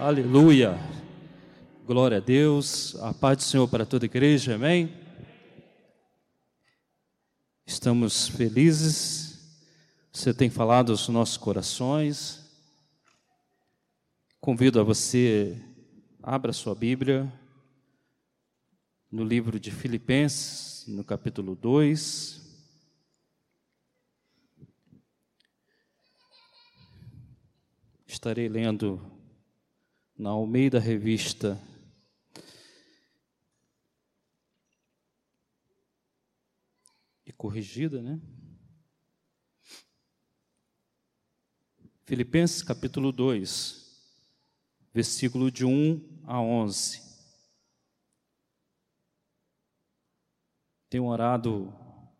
Aleluia. Glória a Deus. A paz do Senhor para toda a igreja. Amém. Estamos felizes. Você tem falado aos nossos corações. Convido a você abra sua Bíblia no livro de Filipenses, no capítulo 2. Estarei lendo na Almeida Revista. E corrigida, né? Filipenses capítulo 2, versículo de 1 a 11. Tenho orado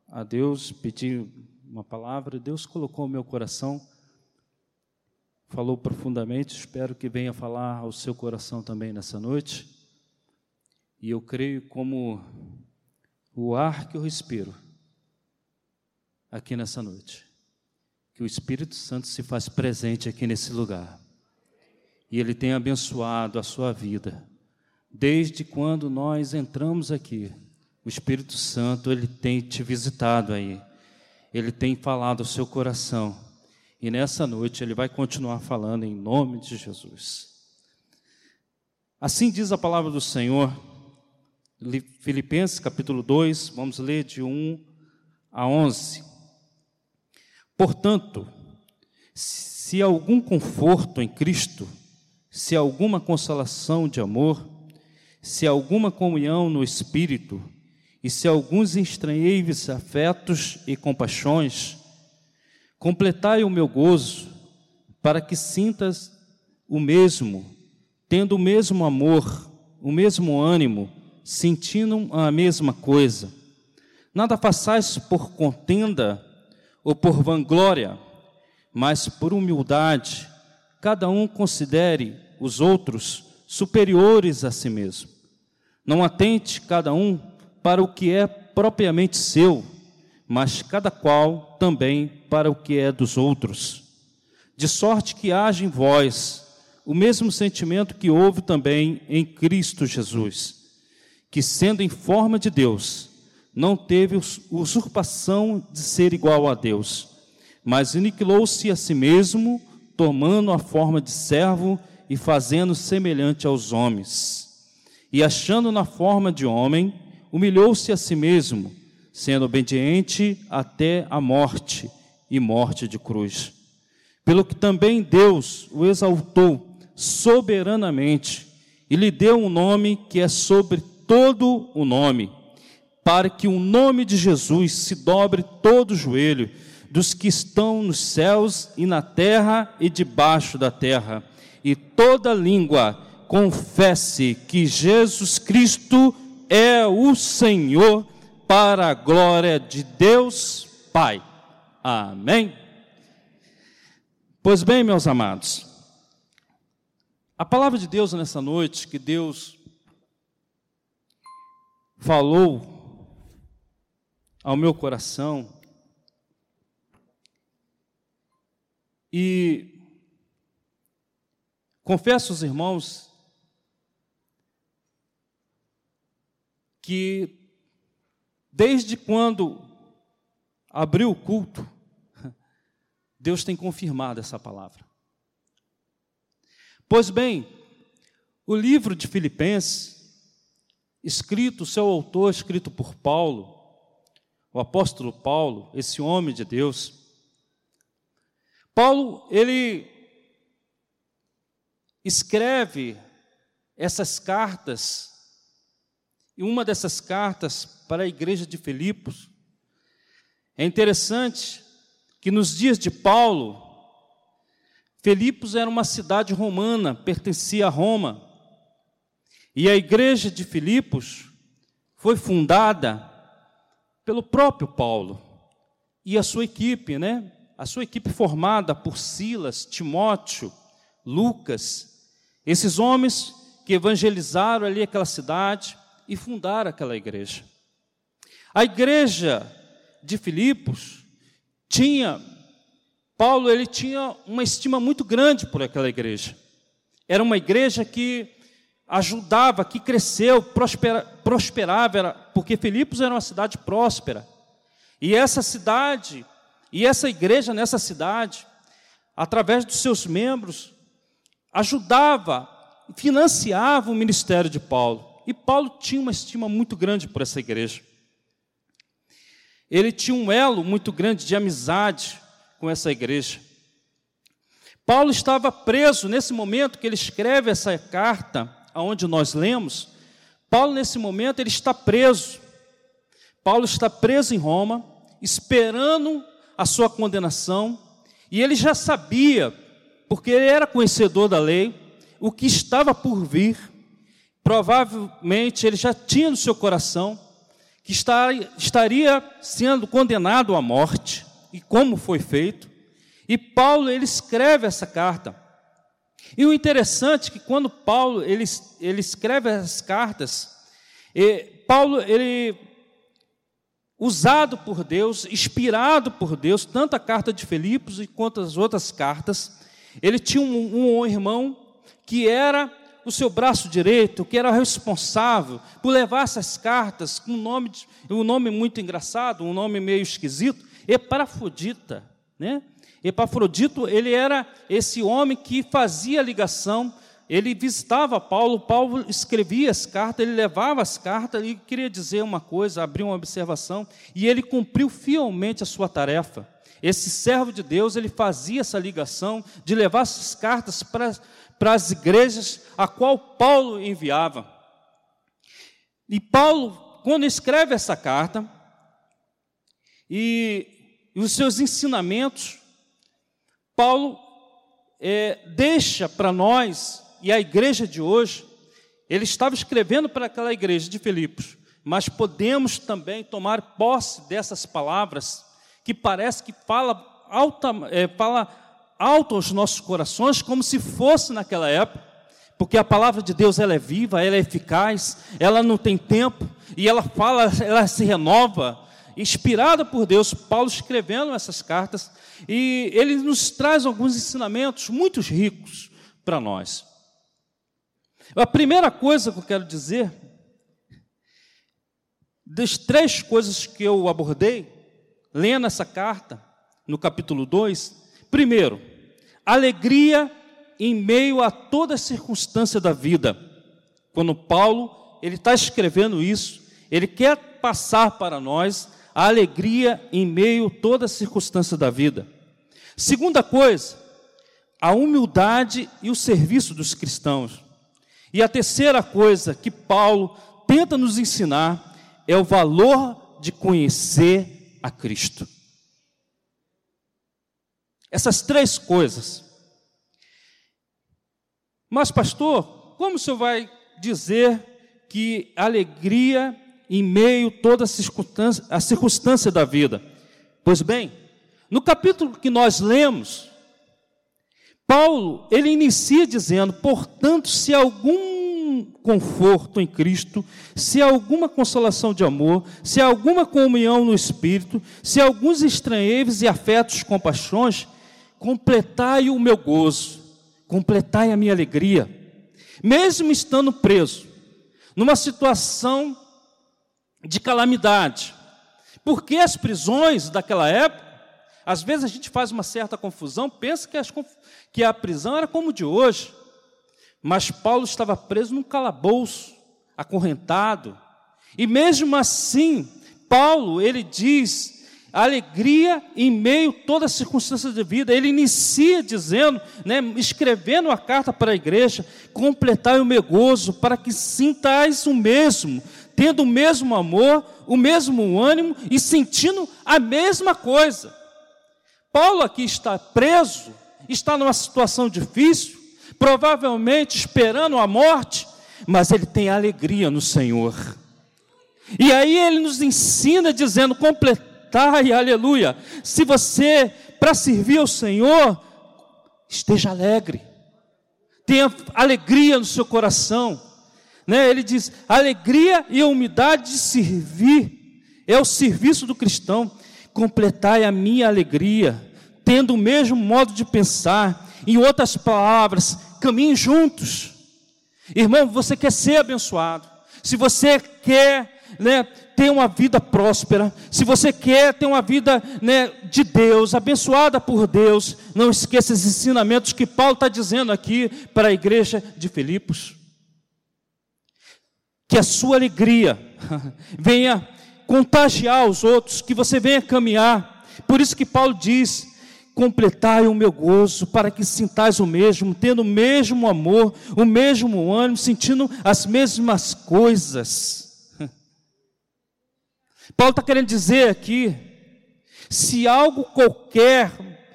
a Deus, pedi uma palavra, Deus colocou no meu coração falou profundamente, espero que venha falar ao seu coração também nessa noite. E eu creio como o ar que eu respiro aqui nessa noite, que o Espírito Santo se faz presente aqui nesse lugar. E ele tem abençoado a sua vida. Desde quando nós entramos aqui, o Espírito Santo ele tem te visitado aí. Ele tem falado ao seu coração e nessa noite ele vai continuar falando em nome de Jesus. Assim diz a palavra do Senhor, Filipenses capítulo 2, vamos ler de 1 a 11. Portanto, se algum conforto em Cristo, se alguma consolação de amor, se alguma comunhão no Espírito, e se alguns estranheiros afetos e compaixões, Completai o meu gozo, para que sintas o mesmo, tendo o mesmo amor, o mesmo ânimo, sentindo a mesma coisa. Nada façais por contenda ou por vanglória, mas por humildade, cada um considere os outros superiores a si mesmo. Não atente cada um para o que é propriamente seu, mas cada qual também para o que é dos outros. De sorte que haja em vós o mesmo sentimento que houve também em Cristo Jesus, que sendo em forma de Deus, não teve usurpação de ser igual a Deus, mas aniquilou-se a si mesmo, tomando a forma de servo e fazendo semelhante aos homens. E achando na forma de homem, humilhou-se a si mesmo, sendo obediente até a morte e morte de cruz. Pelo que também Deus o exaltou soberanamente e lhe deu um nome que é sobre todo o nome, para que o nome de Jesus se dobre todo o joelho dos que estão nos céus e na terra e debaixo da terra, e toda língua confesse que Jesus Cristo é o Senhor para a glória de Deus Pai. Amém? Pois bem, meus amados, a palavra de Deus nessa noite, que Deus falou ao meu coração, e confesso aos irmãos que Desde quando abriu o culto, Deus tem confirmado essa palavra. Pois bem, o livro de Filipenses, escrito, seu autor, escrito por Paulo, o apóstolo Paulo, esse homem de Deus, Paulo, ele escreve essas cartas e uma dessas cartas para a igreja de Filipos. É interessante que nos dias de Paulo, Filipos era uma cidade romana, pertencia a Roma. E a igreja de Filipos foi fundada pelo próprio Paulo e a sua equipe, né? A sua equipe formada por Silas, Timóteo, Lucas, esses homens que evangelizaram ali aquela cidade, e fundar aquela igreja. A igreja de Filipos tinha Paulo ele tinha uma estima muito grande por aquela igreja. Era uma igreja que ajudava, que cresceu, prospera, prosperava, era, porque Filipos era uma cidade próspera. E essa cidade, e essa igreja nessa cidade, através dos seus membros, ajudava, financiava o ministério de Paulo. E Paulo tinha uma estima muito grande por essa igreja. Ele tinha um elo muito grande de amizade com essa igreja. Paulo estava preso nesse momento que ele escreve essa carta, aonde nós lemos. Paulo nesse momento ele está preso. Paulo está preso em Roma, esperando a sua condenação, e ele já sabia, porque ele era conhecedor da lei, o que estava por vir. Provavelmente ele já tinha no seu coração que estaria sendo condenado à morte, e como foi feito. E Paulo ele escreve essa carta. E o interessante é que quando Paulo ele, ele escreve as cartas, Paulo ele usado por Deus, inspirado por Deus, tanto a carta de Filipos quanto as outras cartas, ele tinha um, um irmão que era o seu braço direito, que era responsável por levar essas cartas com um nome, um nome muito engraçado, um nome meio esquisito, Epafrodita, né? Epafrodito, ele era esse homem que fazia ligação ele visitava Paulo, Paulo escrevia as cartas, ele levava as cartas e queria dizer uma coisa, abrir uma observação, e ele cumpriu fielmente a sua tarefa. Esse servo de Deus, ele fazia essa ligação de levar essas cartas para, para as igrejas a qual Paulo enviava. E Paulo, quando escreve essa carta, e, e os seus ensinamentos, Paulo é, deixa para nós e a igreja de hoje, ele estava escrevendo para aquela igreja de Filipos, mas podemos também tomar posse dessas palavras que parece que fala alta, é, fala alto aos nossos corações, como se fosse naquela época, porque a palavra de Deus ela é viva, ela é eficaz, ela não tem tempo e ela fala, ela se renova, inspirada por Deus, Paulo escrevendo essas cartas e ele nos traz alguns ensinamentos muito ricos para nós. A primeira coisa que eu quero dizer, das três coisas que eu abordei, lendo essa carta, no capítulo 2, primeiro, alegria em meio a toda circunstância da vida. Quando Paulo, ele está escrevendo isso, ele quer passar para nós a alegria em meio a toda circunstância da vida. Segunda coisa, a humildade e o serviço dos cristãos. E a terceira coisa que Paulo tenta nos ensinar é o valor de conhecer a Cristo. Essas três coisas. Mas, pastor, como o senhor vai dizer que alegria em meio a toda a circunstância, a circunstância da vida? Pois bem, no capítulo que nós lemos, Paulo, ele inicia dizendo: portanto, se algum conforto em Cristo, se alguma consolação de amor, se alguma comunhão no Espírito, se alguns estranheiros e afetos compaixões, completai o meu gozo, completai a minha alegria, mesmo estando preso, numa situação de calamidade, porque as prisões daquela época às vezes a gente faz uma certa confusão, pensa que, as, que a prisão era como de hoje. Mas Paulo estava preso num calabouço, acorrentado. E mesmo assim, Paulo, ele diz, alegria em meio a toda circunstância de vida. Ele inicia dizendo, né, escrevendo a carta para a igreja, completai o meu gozo, para que sintais o mesmo, tendo o mesmo amor, o mesmo ânimo e sentindo a mesma coisa. Paulo aqui está preso, está numa situação difícil, provavelmente esperando a morte, mas ele tem alegria no Senhor. E aí ele nos ensina dizendo: completai, aleluia. Se você, para servir ao Senhor, esteja alegre, tenha alegria no seu coração. Né? Ele diz: alegria e humildade de servir é o serviço do cristão. Completai a minha alegria tendo o mesmo modo de pensar, Em outras palavras, caminhem juntos. Irmão, você quer ser abençoado. Se você quer né, ter uma vida próspera, se você quer ter uma vida né, de Deus, abençoada por Deus, não esqueça esses ensinamentos que Paulo está dizendo aqui para a igreja de Filipos. Que a sua alegria venha contagiar os outros, que você venha caminhar. Por isso que Paulo diz: completai o meu gozo, para que sintais o mesmo, tendo o mesmo amor, o mesmo ânimo, sentindo as mesmas coisas. Paulo está querendo dizer aqui: se algo qualquer,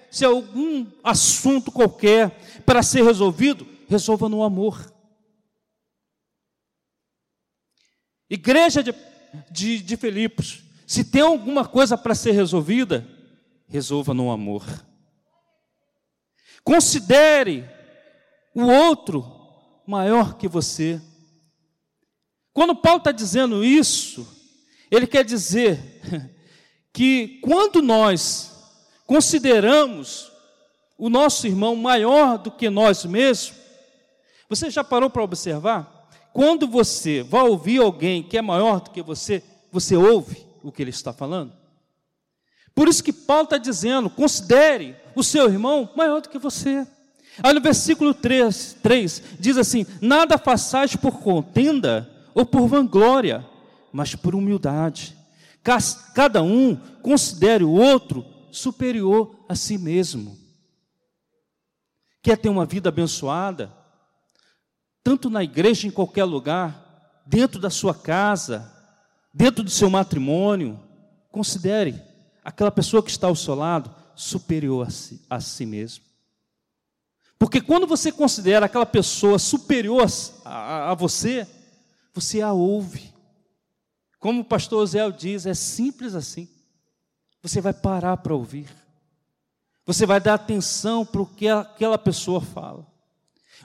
se algum assunto qualquer para ser resolvido, resolva no amor. Igreja de de, de Filipos, se tem alguma coisa para ser resolvida, resolva no amor. Considere o outro maior que você. Quando Paulo está dizendo isso, ele quer dizer que quando nós consideramos o nosso irmão maior do que nós mesmos, você já parou para observar? Quando você vai ouvir alguém que é maior do que você, você ouve o que ele está falando. Por isso que Paulo está dizendo: considere o seu irmão maior do que você. Aí no versículo 3, 3 diz assim: Nada façais por contenda ou por vanglória, mas por humildade. Cada um considere o outro superior a si mesmo. Quer ter uma vida abençoada? tanto na igreja, em qualquer lugar, dentro da sua casa, dentro do seu matrimônio, considere aquela pessoa que está ao seu lado superior a si, a si mesmo. Porque quando você considera aquela pessoa superior a, a, a você, você a ouve. Como o pastor Zé diz, é simples assim. Você vai parar para ouvir. Você vai dar atenção para o que aquela pessoa fala.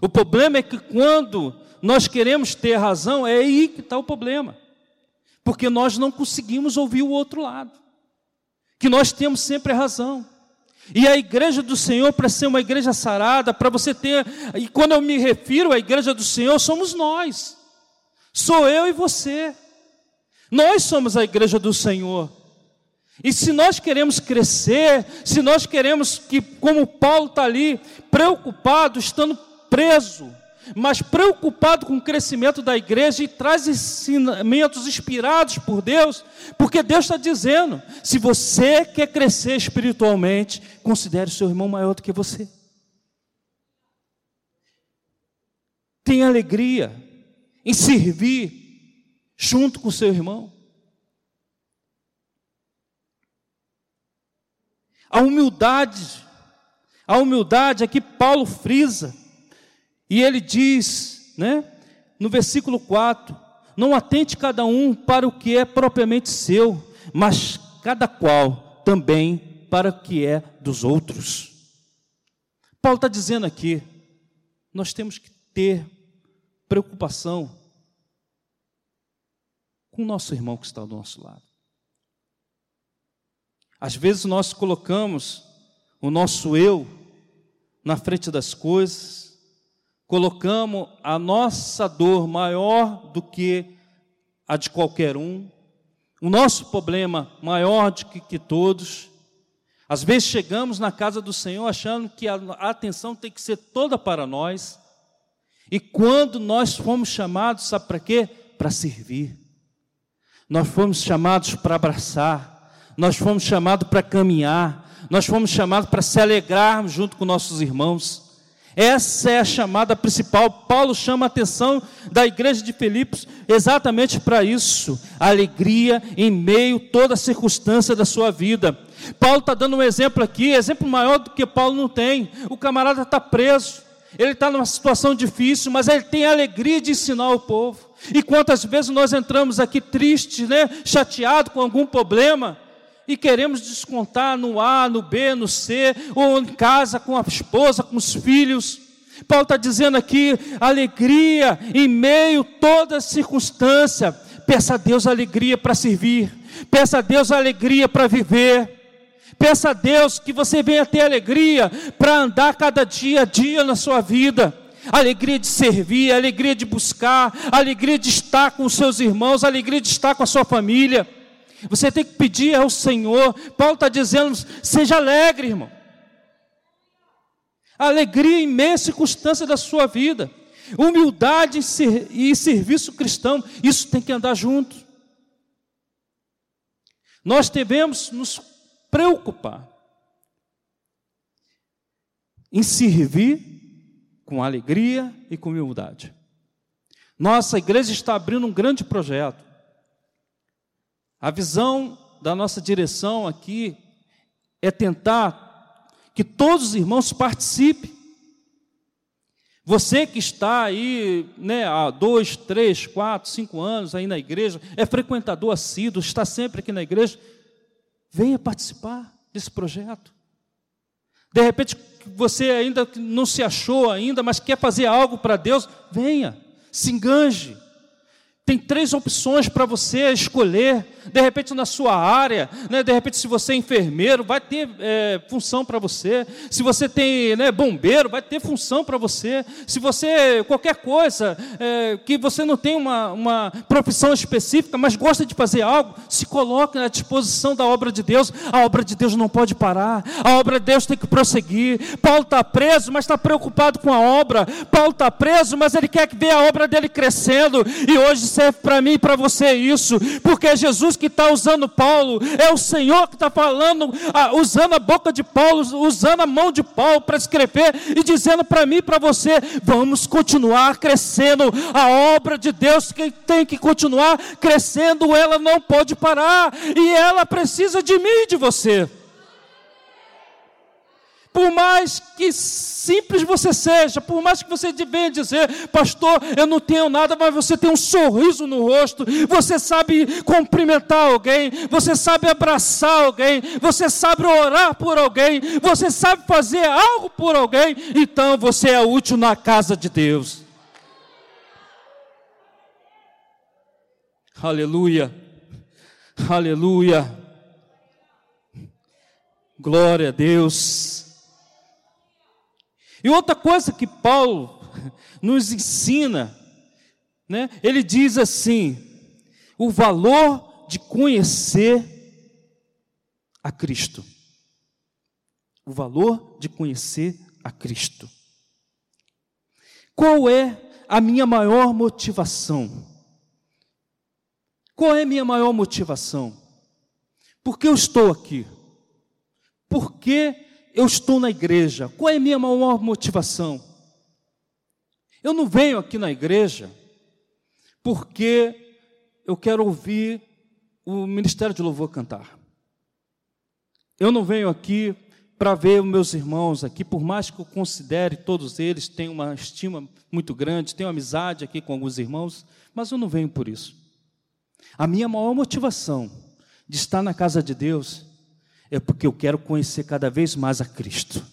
O problema é que quando nós queremos ter razão, é aí que está o problema. Porque nós não conseguimos ouvir o outro lado. Que nós temos sempre razão. E a igreja do Senhor, para ser uma igreja sarada, para você ter. E quando eu me refiro à igreja do Senhor, somos nós. Sou eu e você. Nós somos a igreja do Senhor. E se nós queremos crescer, se nós queremos que, como Paulo está ali, preocupado, estando preso, mas preocupado com o crescimento da igreja e traz ensinamentos inspirados por Deus, porque Deus está dizendo: se você quer crescer espiritualmente, considere o seu irmão maior do que você. Tenha alegria em servir junto com seu irmão. A humildade, a humildade aqui Paulo frisa e ele diz, né, no versículo 4: Não atente cada um para o que é propriamente seu, mas cada qual também para o que é dos outros. Paulo está dizendo aqui, nós temos que ter preocupação com o nosso irmão que está do nosso lado. Às vezes nós colocamos o nosso eu na frente das coisas, colocamos a nossa dor maior do que a de qualquer um, o nosso problema maior do que, que todos. Às vezes chegamos na casa do Senhor achando que a atenção tem que ser toda para nós. E quando nós fomos chamados, sabe para quê? Para servir. Nós fomos chamados para abraçar, nós fomos chamados para caminhar, nós fomos chamados para se alegrarmos junto com nossos irmãos. Essa é a chamada principal. Paulo chama a atenção da igreja de Filipos exatamente para isso: alegria em meio a toda circunstância da sua vida. Paulo está dando um exemplo aqui, exemplo maior do que Paulo não tem. O camarada está preso, ele está numa situação difícil, mas ele tem a alegria de ensinar o povo. E quantas vezes nós entramos aqui tristes, né, chateados com algum problema, e queremos descontar no A, no B, no C, ou em casa com a esposa, com os filhos. Paulo está dizendo aqui: alegria em meio a toda circunstância. Peça a Deus alegria para servir, peça a Deus alegria para viver, Peça a Deus que você venha ter alegria para andar cada dia a dia na sua vida. Alegria de servir, alegria de buscar, alegria de estar com os seus irmãos, alegria de estar com a sua família. Você tem que pedir ao Senhor. Paulo está dizendo: seja alegre, irmão. Alegria em meia circunstância da sua vida. Humildade e serviço cristão, isso tem que andar junto. Nós devemos nos preocupar em servir com alegria e com humildade. Nossa igreja está abrindo um grande projeto. A visão da nossa direção aqui é tentar que todos os irmãos participem. Você que está aí né, há dois, três, quatro, cinco anos aí na igreja, é frequentador assíduo, está sempre aqui na igreja, venha participar desse projeto. De repente você ainda não se achou ainda, mas quer fazer algo para Deus, venha, se enganje. Tem três opções para você escolher, de repente na sua área, né? de repente se você é enfermeiro, vai ter é, função para você. Se você tem né, bombeiro, vai ter função para você. Se você, qualquer coisa, é, que você não tem uma, uma profissão específica, mas gosta de fazer algo, se coloque à disposição da obra de Deus. A obra de Deus não pode parar, a obra de Deus tem que prosseguir. Paulo está preso, mas está preocupado com a obra. Paulo está preso, mas ele quer ver a obra dele crescendo. E hoje serve para mim e para você isso, porque é Jesus que está usando Paulo, é o Senhor que está falando, usando a boca de Paulo, usando a mão de Paulo para escrever e dizendo para mim e para você: vamos continuar crescendo. A obra de Deus que tem que continuar crescendo, ela não pode parar, e ela precisa de mim e de você. Por mais que simples você seja, por mais que você venha dizer, pastor, eu não tenho nada, mas você tem um sorriso no rosto, você sabe cumprimentar alguém, você sabe abraçar alguém, você sabe orar por alguém, você sabe fazer algo por alguém, então você é útil na casa de Deus. Aleluia, aleluia, glória a Deus. E outra coisa que Paulo nos ensina, né? ele diz assim: o valor de conhecer a Cristo. O valor de conhecer a Cristo. Qual é a minha maior motivação? Qual é a minha maior motivação? Por que eu estou aqui? Por que eu estou na igreja? Qual é a minha maior motivação? Eu não venho aqui na igreja porque eu quero ouvir o Ministério de Louvor cantar. Eu não venho aqui para ver os meus irmãos aqui, por mais que eu considere todos eles, tenho uma estima muito grande, tenho amizade aqui com alguns irmãos, mas eu não venho por isso. A minha maior motivação de estar na casa de Deus é porque eu quero conhecer cada vez mais a Cristo.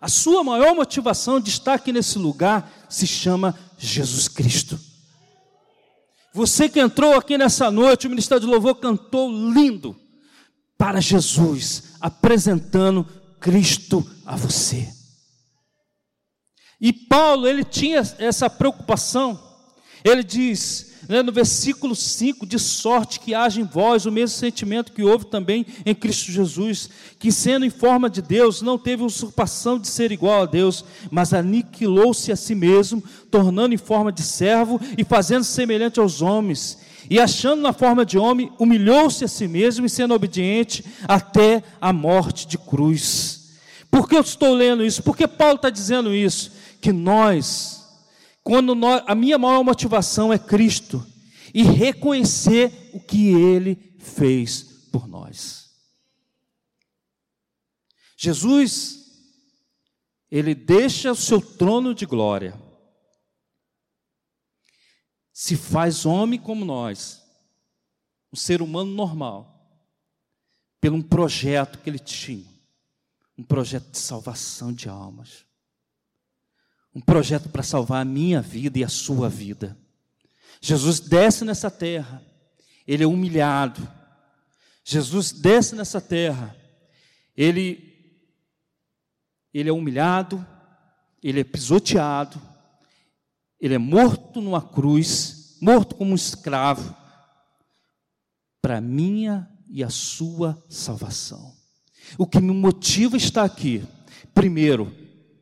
A sua maior motivação de estar aqui nesse lugar se chama Jesus Cristo. Você que entrou aqui nessa noite, o Ministério de Louvor cantou lindo para Jesus, apresentando Cristo a você. E Paulo, ele tinha essa preocupação. Ele diz: né, no versículo 5, de sorte que haja em vós o mesmo sentimento que houve também em Cristo Jesus, que sendo em forma de Deus, não teve usurpação de ser igual a Deus, mas aniquilou-se a si mesmo, tornando em forma de servo e fazendo-se semelhante aos homens. E achando na forma de homem, humilhou-se a si mesmo e sendo obediente até a morte de cruz. Por que eu estou lendo isso? Porque Paulo está dizendo isso? Que nós, quando nós, a minha maior motivação é Cristo e reconhecer o que Ele fez por nós. Jesus, Ele deixa o seu trono de glória, se faz homem como nós, um ser humano normal, pelo um projeto que Ele tinha, um projeto de salvação de almas um projeto para salvar a minha vida e a sua vida. Jesus desce nessa terra, ele é humilhado, Jesus desce nessa terra, ele, ele é humilhado, ele é pisoteado, ele é morto numa cruz, morto como um escravo, para minha e a sua salvação. O que me motiva a estar aqui, primeiro,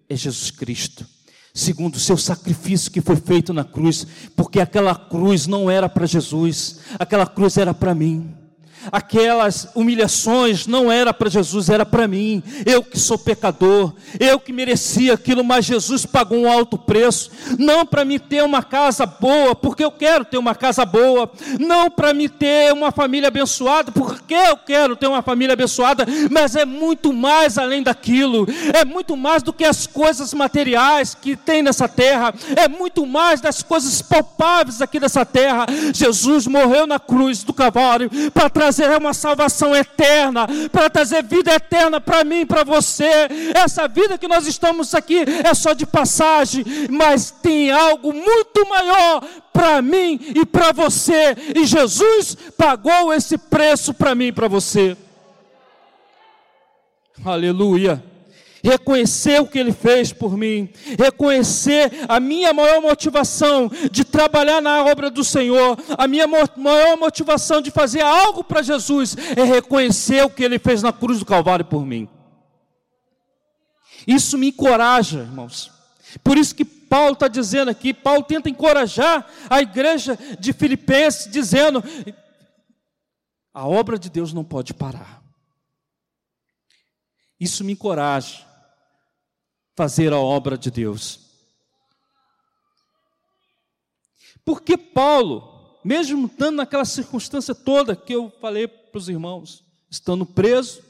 é Jesus Cristo. Segundo, o seu sacrifício que foi feito na cruz, porque aquela cruz não era para Jesus, aquela cruz era para mim aquelas humilhações não era para Jesus, era para mim. Eu que sou pecador, eu que merecia aquilo, mas Jesus pagou um alto preço. Não para me ter uma casa boa, porque eu quero ter uma casa boa. Não para me ter uma família abençoada, porque eu quero ter uma família abençoada. Mas é muito mais além daquilo. É muito mais do que as coisas materiais que tem nessa terra. É muito mais das coisas palpáveis aqui dessa terra. Jesus morreu na cruz do Calvário para trazer trazer uma salvação eterna, para trazer vida eterna para mim para você. Essa vida que nós estamos aqui é só de passagem, mas tem algo muito maior para mim e para você. E Jesus pagou esse preço para mim e para você. Aleluia reconhecer o que Ele fez por mim, reconhecer a minha maior motivação de trabalhar na obra do Senhor, a minha maior motivação de fazer algo para Jesus é reconhecer o que Ele fez na cruz do Calvário por mim. Isso me encoraja, irmãos. Por isso que Paulo está dizendo aqui, Paulo tenta encorajar a igreja de Filipenses, dizendo: a obra de Deus não pode parar. Isso me encoraja fazer a obra de Deus. Porque Paulo, mesmo estando naquela circunstância toda que eu falei para os irmãos, estando preso,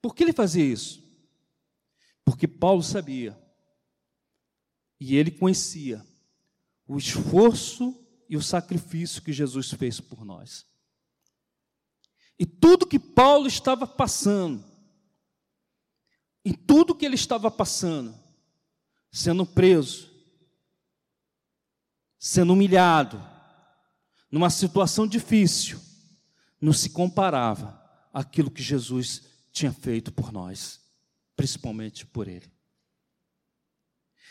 por que ele fazia isso? Porque Paulo sabia e ele conhecia o esforço e o sacrifício que Jesus fez por nós. E tudo que Paulo estava passando, em tudo que ele estava passando, sendo preso, sendo humilhado, numa situação difícil, não se comparava àquilo que Jesus tinha feito por nós, principalmente por ele.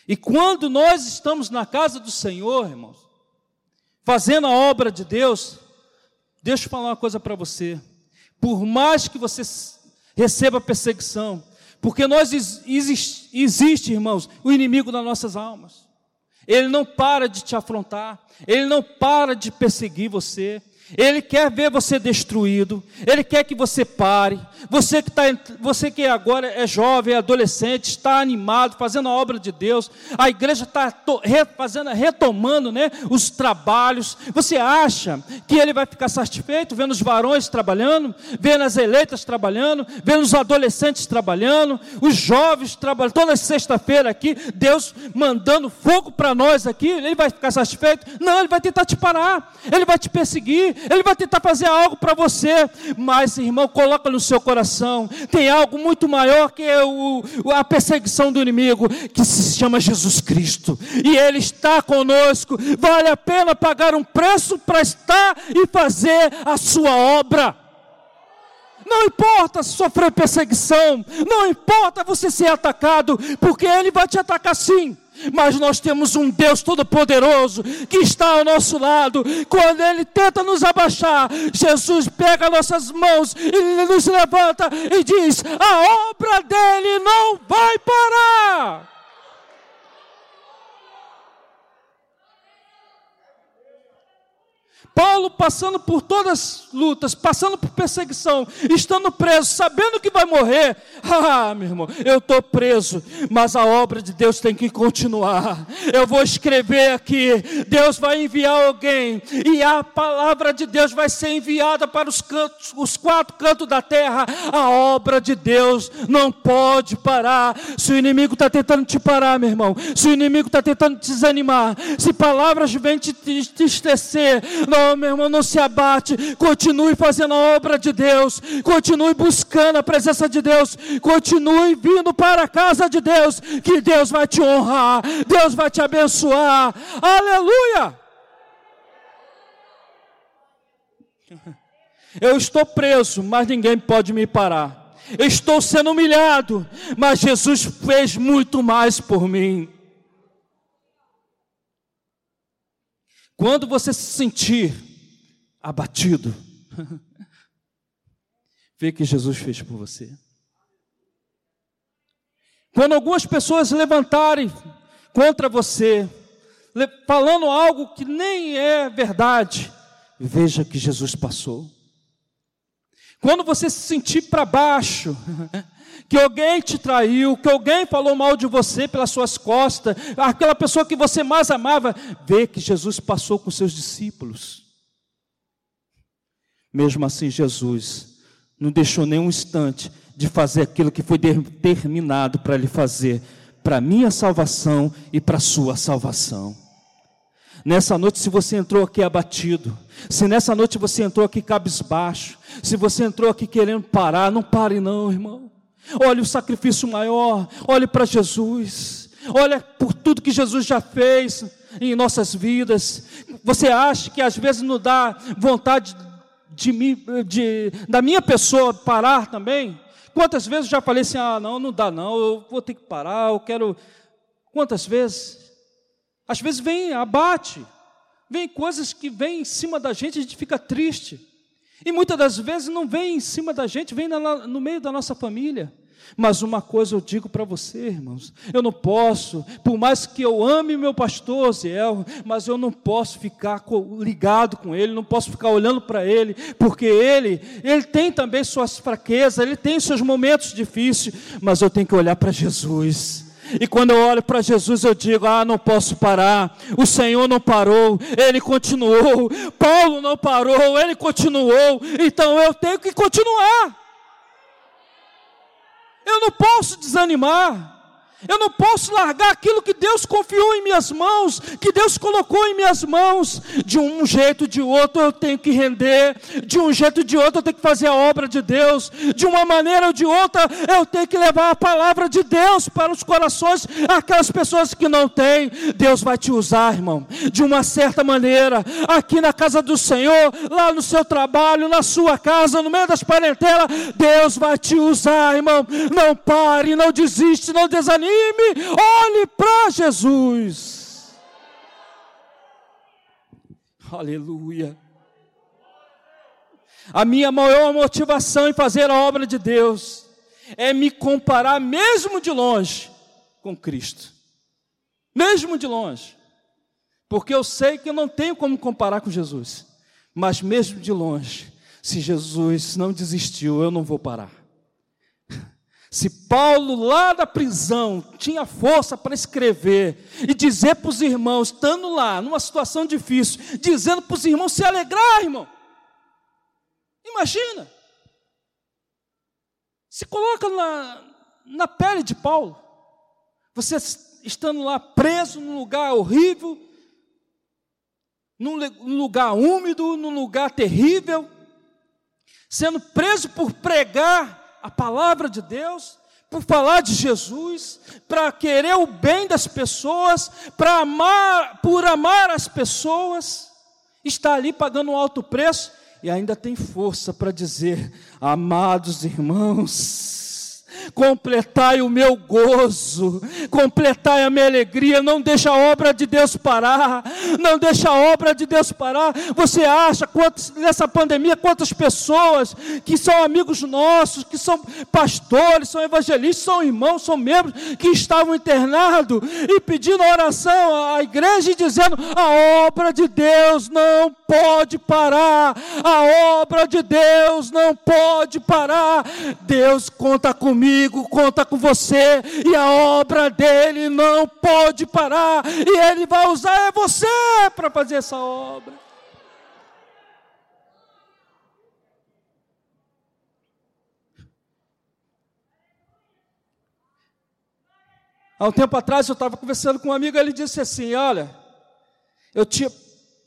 E quando nós estamos na casa do Senhor, irmãos, fazendo a obra de Deus, deixa eu falar uma coisa para você. Por mais que você receba perseguição, porque nós existe, existe, irmãos, o inimigo das nossas almas. Ele não para de te afrontar, ele não para de perseguir você, ele quer ver você destruído, Ele quer que você pare. Você que, tá, você que agora é jovem, é adolescente, está animado, fazendo a obra de Deus, a igreja está fazendo, retomando né, os trabalhos. Você acha que Ele vai ficar satisfeito vendo os varões trabalhando, vendo as eleitas trabalhando, vendo os adolescentes trabalhando, os jovens trabalhando, toda sexta-feira aqui, Deus mandando fogo para nós aqui, Ele vai ficar satisfeito? Não, Ele vai tentar te parar, Ele vai te perseguir, ele vai tentar fazer algo para você, mas irmão, coloca no seu coração, tem algo muito maior que o, a perseguição do inimigo, que se chama Jesus Cristo, e Ele está conosco, vale a pena pagar um preço para estar e fazer a sua obra. Não importa sofrer perseguição, não importa você ser atacado, porque Ele vai te atacar sim mas nós temos um Deus Todo-Poderoso que está ao nosso lado. Quando Ele tenta nos abaixar, Jesus pega nossas mãos e nos levanta e diz: A obra dele não vai parar. Paulo passando por todas as lutas, passando por perseguição, estando preso, sabendo que vai morrer. Ah, meu irmão, eu estou preso, mas a obra de Deus tem que continuar. Eu vou escrever aqui, Deus vai enviar alguém, e a palavra de Deus vai ser enviada para os cantos, os quatro cantos da terra. A obra de Deus não pode parar. Se o inimigo está tentando te parar, meu irmão, se o inimigo está tentando te desanimar, se palavras vêm te entristecer, não não, meu irmão, não se abate. Continue fazendo a obra de Deus. Continue buscando a presença de Deus. Continue vindo para a casa de Deus. Que Deus vai te honrar. Deus vai te abençoar. Aleluia! Eu estou preso, mas ninguém pode me parar. Estou sendo humilhado, mas Jesus fez muito mais por mim. Quando você se sentir abatido, vê que Jesus fez por você. Quando algumas pessoas levantarem contra você, falando algo que nem é verdade, veja que Jesus passou. Quando você se sentir para baixo, que alguém te traiu, que alguém falou mal de você pelas suas costas, aquela pessoa que você mais amava, vê que Jesus passou com seus discípulos. Mesmo assim, Jesus não deixou nenhum instante de fazer aquilo que foi determinado para ele fazer, para minha salvação e para sua salvação. Nessa noite, se você entrou aqui abatido, se nessa noite você entrou aqui cabisbaixo, se você entrou aqui querendo parar, não pare não, irmão. Olhe o sacrifício maior, olhe para Jesus, olha por tudo que Jesus já fez em nossas vidas. Você acha que às vezes não dá vontade de mim, de, da minha pessoa parar também? Quantas vezes eu já falei assim: ah, não, não dá não, eu vou ter que parar, eu quero. Quantas vezes? Às vezes vem abate, vem coisas que vêm em cima da gente, a gente fica triste. E muitas das vezes não vem em cima da gente, vem no meio da nossa família. Mas uma coisa eu digo para você, irmãos, eu não posso, por mais que eu ame meu pastor Ziel, mas eu não posso ficar ligado com ele, não posso ficar olhando para ele, porque ele, ele tem também suas fraquezas, ele tem seus momentos difíceis, mas eu tenho que olhar para Jesus. E quando eu olho para Jesus, eu digo: Ah, não posso parar. O Senhor não parou, Ele continuou. Paulo não parou, Ele continuou. Então eu tenho que continuar. Eu não posso desanimar. Eu não posso largar aquilo que Deus confiou em minhas mãos, que Deus colocou em minhas mãos. De um jeito ou de outro eu tenho que render, de um jeito ou de outro eu tenho que fazer a obra de Deus, de uma maneira ou de outra eu tenho que levar a palavra de Deus para os corações aquelas pessoas que não têm. Deus vai te usar, irmão, de uma certa maneira, aqui na casa do Senhor, lá no seu trabalho, na sua casa, no meio das parentelas, Deus vai te usar, irmão. Não pare, não desiste, não desanime olhe para Jesus. Aleluia. A minha maior motivação em fazer a obra de Deus é me comparar, mesmo de longe, com Cristo. Mesmo de longe. Porque eu sei que eu não tenho como comparar com Jesus. Mas mesmo de longe, se Jesus não desistiu, eu não vou parar. Se Paulo, lá da prisão, tinha força para escrever e dizer para os irmãos, estando lá, numa situação difícil, dizendo para os irmãos se alegrar, irmão. Imagina. Se coloca na, na pele de Paulo. Você estando lá preso num lugar horrível, num lugar úmido, num lugar terrível, sendo preso por pregar a palavra de Deus, por falar de Jesus, para querer o bem das pessoas, para amar, por amar as pessoas, está ali pagando um alto preço e ainda tem força para dizer: amados irmãos, completai o meu gozo, completai a minha alegria, não deixa a obra de Deus parar, não deixa a obra de Deus parar. Você acha quantos, nessa pandemia quantas pessoas que são amigos nossos, que são pastores, são evangelistas, são irmãos, são membros que estavam internados e pedindo oração à igreja e dizendo: a obra de Deus não pode parar, a obra de Deus não pode parar. Deus conta comigo comigo, conta com você, e a obra dele não pode parar, e ele vai usar é você para fazer essa obra. Há um tempo atrás eu estava conversando com um amigo, ele disse assim: Olha, eu tinha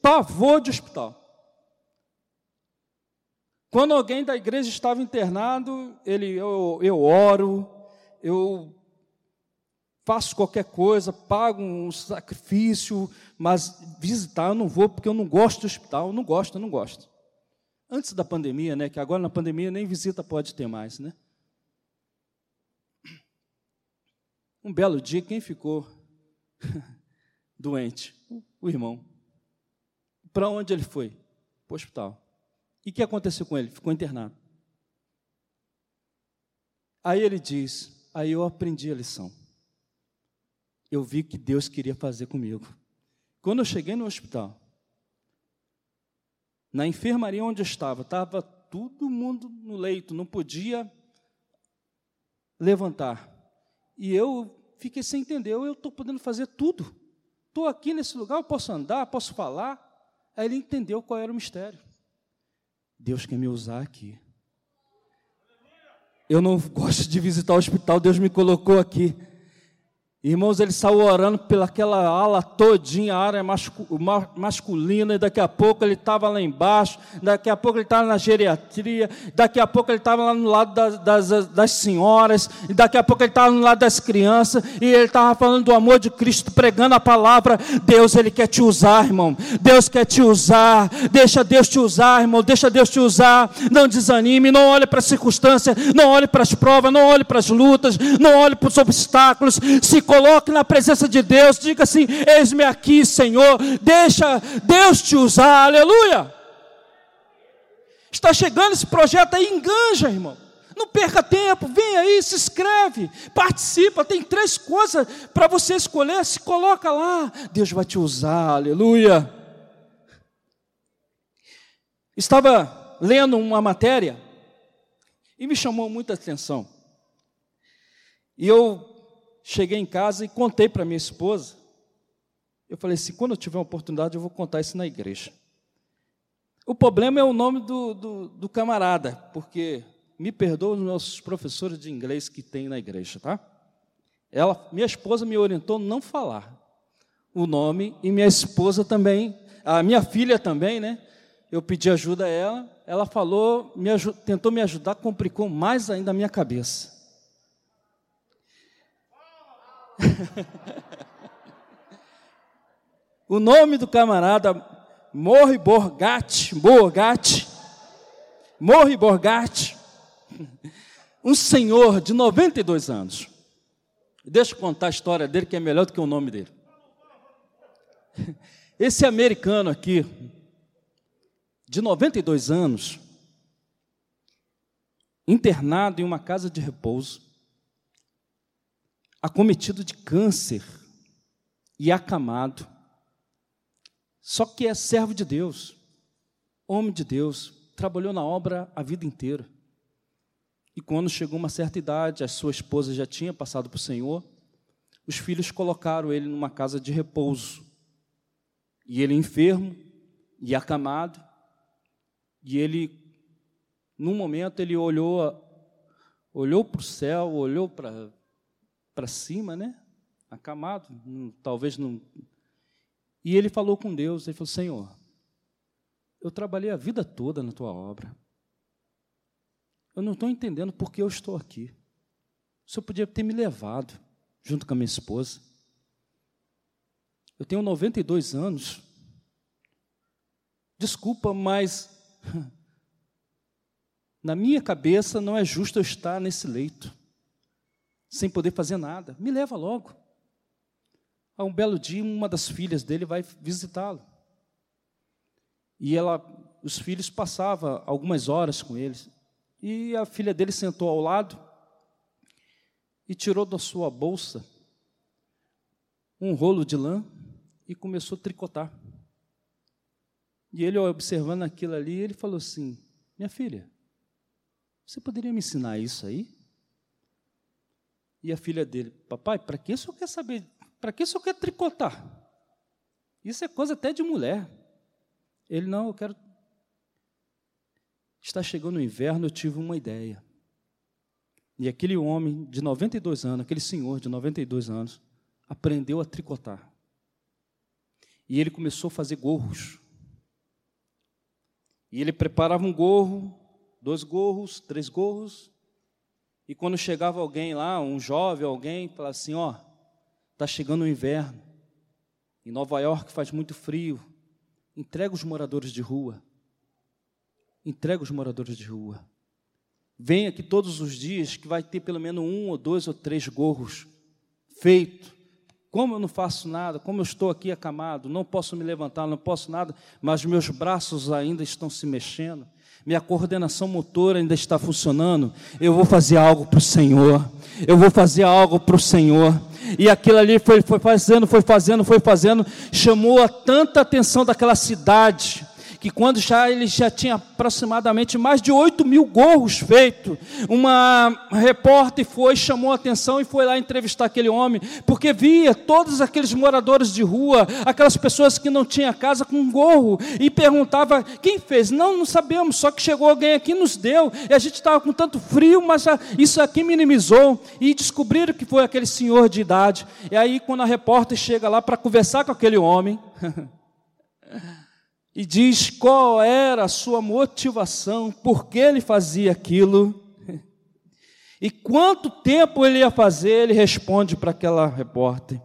pavor de hospital. Quando alguém da igreja estava internado, ele, eu, eu oro, eu faço qualquer coisa, pago um sacrifício, mas visitar eu não vou porque eu não gosto do hospital, não gosto, não gosto. Antes da pandemia, né? Que agora na pandemia nem visita pode ter mais, né? Um belo dia, quem ficou doente? O irmão. Para onde ele foi? Para o hospital. E o que aconteceu com ele? Ficou internado. Aí ele diz: Aí eu aprendi a lição. Eu vi que Deus queria fazer comigo. Quando eu cheguei no hospital, na enfermaria onde eu estava, estava todo mundo no leito, não podia levantar. E eu fiquei sem entender, eu estou podendo fazer tudo. Estou aqui nesse lugar, eu posso andar, posso falar. Aí ele entendeu qual era o mistério. Deus quer me usar aqui. Eu não gosto de visitar o hospital, Deus me colocou aqui. Irmãos, ele saiu orando pelaquela ala todinha, a área masculina, e daqui a pouco ele estava lá embaixo, daqui a pouco ele estava na geriatria, daqui a pouco ele estava lá no lado das, das, das, senhoras, e daqui a pouco ele estava no lado das crianças, e ele estava falando do amor de Cristo, pregando a palavra. Deus, ele quer te usar, irmão. Deus quer te usar. Deixa Deus te usar, irmão. Deixa Deus te usar. Não desanime, não olhe para as circunstâncias, não olhe para as provas, não olhe para as lutas, não olhe para os obstáculos. Se coloque na presença de Deus, diga assim: Eis-me aqui, Senhor, deixa Deus te usar, aleluia. Está chegando esse projeto aí, enganja, irmão. Não perca tempo, vem aí, se inscreve, participa. Tem três coisas para você escolher, se coloca lá. Deus vai te usar, aleluia. Estava lendo uma matéria e me chamou muita atenção. E eu cheguei em casa e contei para minha esposa. Eu falei assim: quando eu tiver uma oportunidade, eu vou contar isso na igreja. O problema é o nome do, do, do camarada, porque me perdoa os meus professores de inglês que tem na igreja, tá? Ela, minha esposa me orientou não falar o nome e minha esposa também, a minha filha também, né? Eu pedi ajuda a ela, ela falou, me tentou me ajudar, complicou mais ainda a minha cabeça. o nome do camarada Morre Borgatti, Borgatti, Morre Borgatti, um senhor de 92 anos. Deixa eu contar a história dele, que é melhor do que o nome dele. Esse americano aqui, de 92 anos, internado em uma casa de repouso, acometido de câncer e acamado. Só que é servo de Deus, homem de Deus, trabalhou na obra a vida inteira. E quando chegou uma certa idade, a sua esposa já tinha passado para o Senhor, os filhos colocaram ele numa casa de repouso. E ele enfermo e acamado. E ele, num momento, ele olhou, olhou para o céu, olhou para para cima, né? Acamado, talvez não. E ele falou com Deus, ele falou: Senhor, eu trabalhei a vida toda na tua obra. Eu não estou entendendo por que eu estou aqui. O senhor podia ter me levado, junto com a minha esposa. Eu tenho 92 anos. Desculpa, mas na minha cabeça não é justo eu estar nesse leito sem poder fazer nada. Me leva logo. A um belo dia, uma das filhas dele vai visitá-lo. E ela, os filhos passavam algumas horas com eles. E a filha dele sentou ao lado e tirou da sua bolsa um rolo de lã e começou a tricotar. E ele, observando aquilo ali, ele falou assim: Minha filha, você poderia me ensinar isso aí? E a filha dele, papai, para que isso quer saber? Para que isso quer tricotar? Isso é coisa até de mulher. Ele, não, eu quero. Está chegando o inverno, eu tive uma ideia. E aquele homem de 92 anos, aquele senhor de 92 anos, aprendeu a tricotar. E ele começou a fazer gorros. E ele preparava um gorro, dois gorros, três gorros, e quando chegava alguém lá, um jovem, alguém, falava assim: Ó, está chegando o inverno, em Nova York faz muito frio, entrega os moradores de rua. Entrega os moradores de rua. Venha aqui todos os dias, que vai ter pelo menos um ou dois ou três gorros feito. Como eu não faço nada, como eu estou aqui acamado, não posso me levantar, não posso nada, mas meus braços ainda estão se mexendo, minha coordenação motora ainda está funcionando. Eu vou fazer algo para o Senhor, eu vou fazer algo para o Senhor. E aquilo ali foi, foi fazendo, foi fazendo, foi fazendo, chamou a tanta atenção daquela cidade que quando já ele já tinha aproximadamente mais de 8 mil gorros feitos, uma repórter foi, chamou a atenção e foi lá entrevistar aquele homem, porque via todos aqueles moradores de rua, aquelas pessoas que não tinham casa com gorro, e perguntava, quem fez? Não, não sabemos, só que chegou alguém aqui e nos deu, e a gente estava com tanto frio, mas isso aqui minimizou, e descobriram que foi aquele senhor de idade, e aí quando a repórter chega lá para conversar com aquele homem, e diz qual era a sua motivação, por que ele fazia aquilo. E quanto tempo ele ia fazer, ele responde para aquela repórter: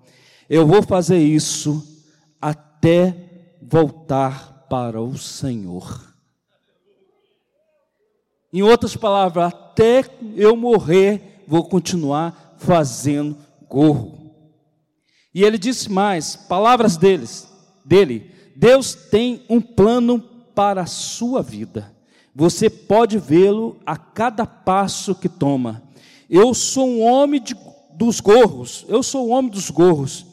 Eu vou fazer isso até voltar para o Senhor. Em outras palavras, até eu morrer, vou continuar fazendo gorro. E ele disse mais, palavras deles, dele, Deus tem um plano para a sua vida. Você pode vê-lo a cada passo que toma. Eu sou um homem de, dos gorros. Eu sou o um homem dos gorros.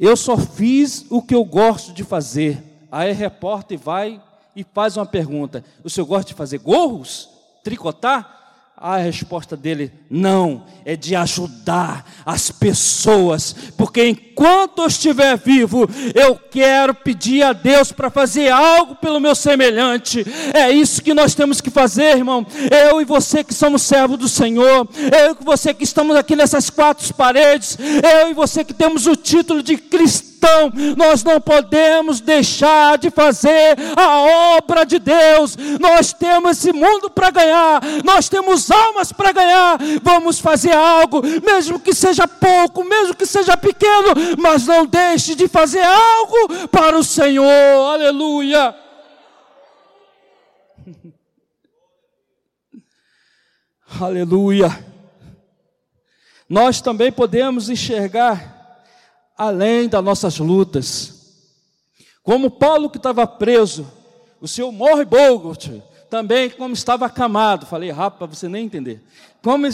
Eu só fiz o que eu gosto de fazer. Aí a repórter vai e faz uma pergunta: O senhor gosta de fazer gorros? Tricotar? A resposta dele, não, é de ajudar as pessoas, porque enquanto eu estiver vivo, eu quero pedir a Deus para fazer algo pelo meu semelhante. É isso que nós temos que fazer, irmão. Eu e você que somos servos do Senhor, eu e você que estamos aqui nessas quatro paredes, eu e você que temos o título de cristão nós não podemos deixar de fazer a obra de Deus. Nós temos esse mundo para ganhar, nós temos almas para ganhar. Vamos fazer algo, mesmo que seja pouco, mesmo que seja pequeno, mas não deixe de fazer algo para o Senhor. Aleluia. Aleluia. Nós também podemos enxergar além das nossas lutas. Como Paulo que estava preso, o seu morre Bogot, também como estava acamado, falei rápido para você nem entender. Como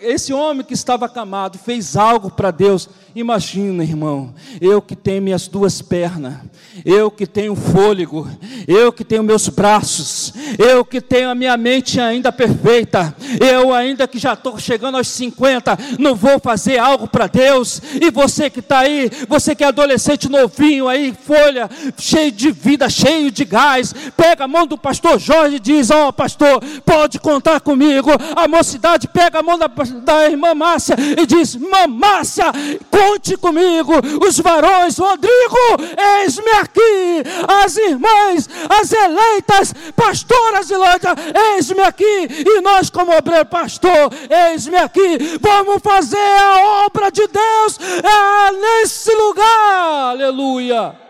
esse homem que estava acamado fez algo para Deus. Imagina, irmão, eu que tenho minhas duas pernas, eu que tenho fôlego, eu que tenho meus braços, eu que tenho a minha mente ainda perfeita, eu ainda que já estou chegando aos 50, não vou fazer algo para Deus. E você que está aí, você que é adolescente novinho aí, folha, cheio de vida, cheio de gás, pega a mão do pastor Jorge e diz: Ó, oh, pastor, pode contar comigo. A mocidade pega a mão da, da irmã Márcia e diz: Márcia, conte comigo. Os varões, Rodrigo, eis-me aqui. As irmãs, as eleitas, pastoras Ilândia, eis-me aqui. E nós, como obreiro pastor, eis-me aqui. Vamos fazer a obra de Deus é, nesse lugar. Aleluia.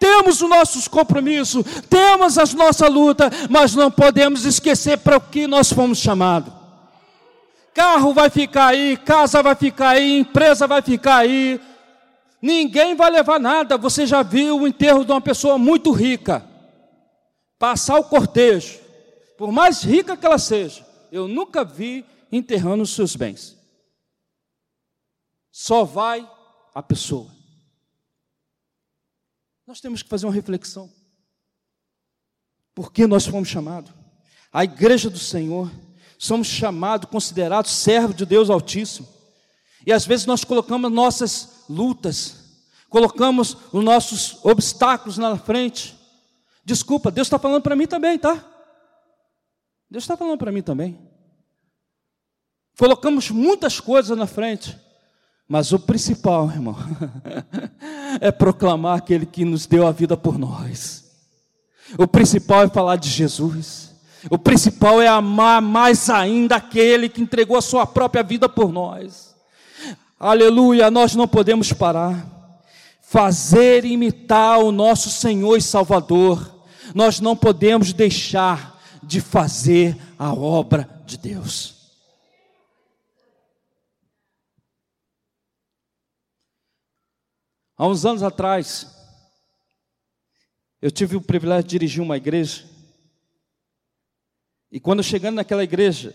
temos os nossos compromissos, temos as nossa luta, mas não podemos esquecer para o que nós fomos chamados. Carro vai ficar aí, casa vai ficar aí, empresa vai ficar aí. Ninguém vai levar nada. Você já viu o enterro de uma pessoa muito rica? Passar o cortejo, por mais rica que ela seja, eu nunca vi enterrando os seus bens. Só vai a pessoa. Nós temos que fazer uma reflexão. Por que nós fomos chamados? A igreja do Senhor, somos chamados, considerados servos de Deus Altíssimo. E às vezes nós colocamos nossas lutas, colocamos os nossos obstáculos na frente. Desculpa, Deus está falando para mim também, tá? Deus está falando para mim também. Colocamos muitas coisas na frente. Mas o principal, irmão, é proclamar aquele que nos deu a vida por nós. O principal é falar de Jesus. O principal é amar mais ainda aquele que entregou a sua própria vida por nós. Aleluia, nós não podemos parar. Fazer imitar o nosso Senhor e Salvador nós não podemos deixar de fazer a obra de Deus. Há uns anos atrás, eu tive o privilégio de dirigir uma igreja. E quando chegando naquela igreja,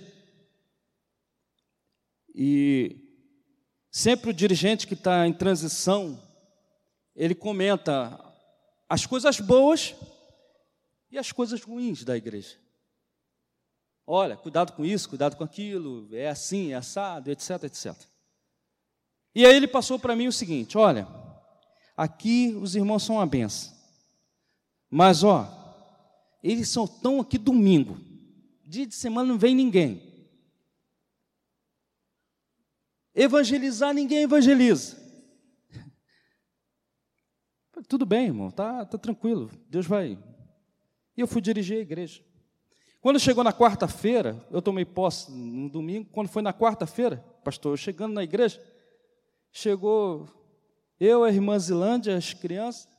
e sempre o dirigente que está em transição, ele comenta as coisas boas e as coisas ruins da igreja. Olha, cuidado com isso, cuidado com aquilo, é assim, é assado, etc, etc. E aí ele passou para mim o seguinte: olha, aqui os irmãos são uma benção. Mas, ó, eles só estão aqui domingo. Dia de semana não vem ninguém. Evangelizar, ninguém evangeliza. Tudo bem, irmão, tá, tá tranquilo. Deus vai. E eu fui dirigir a igreja. Quando chegou na quarta-feira, eu tomei posse no domingo. Quando foi na quarta-feira, pastor, chegando na igreja, chegou eu, a irmã Zilândia, as crianças,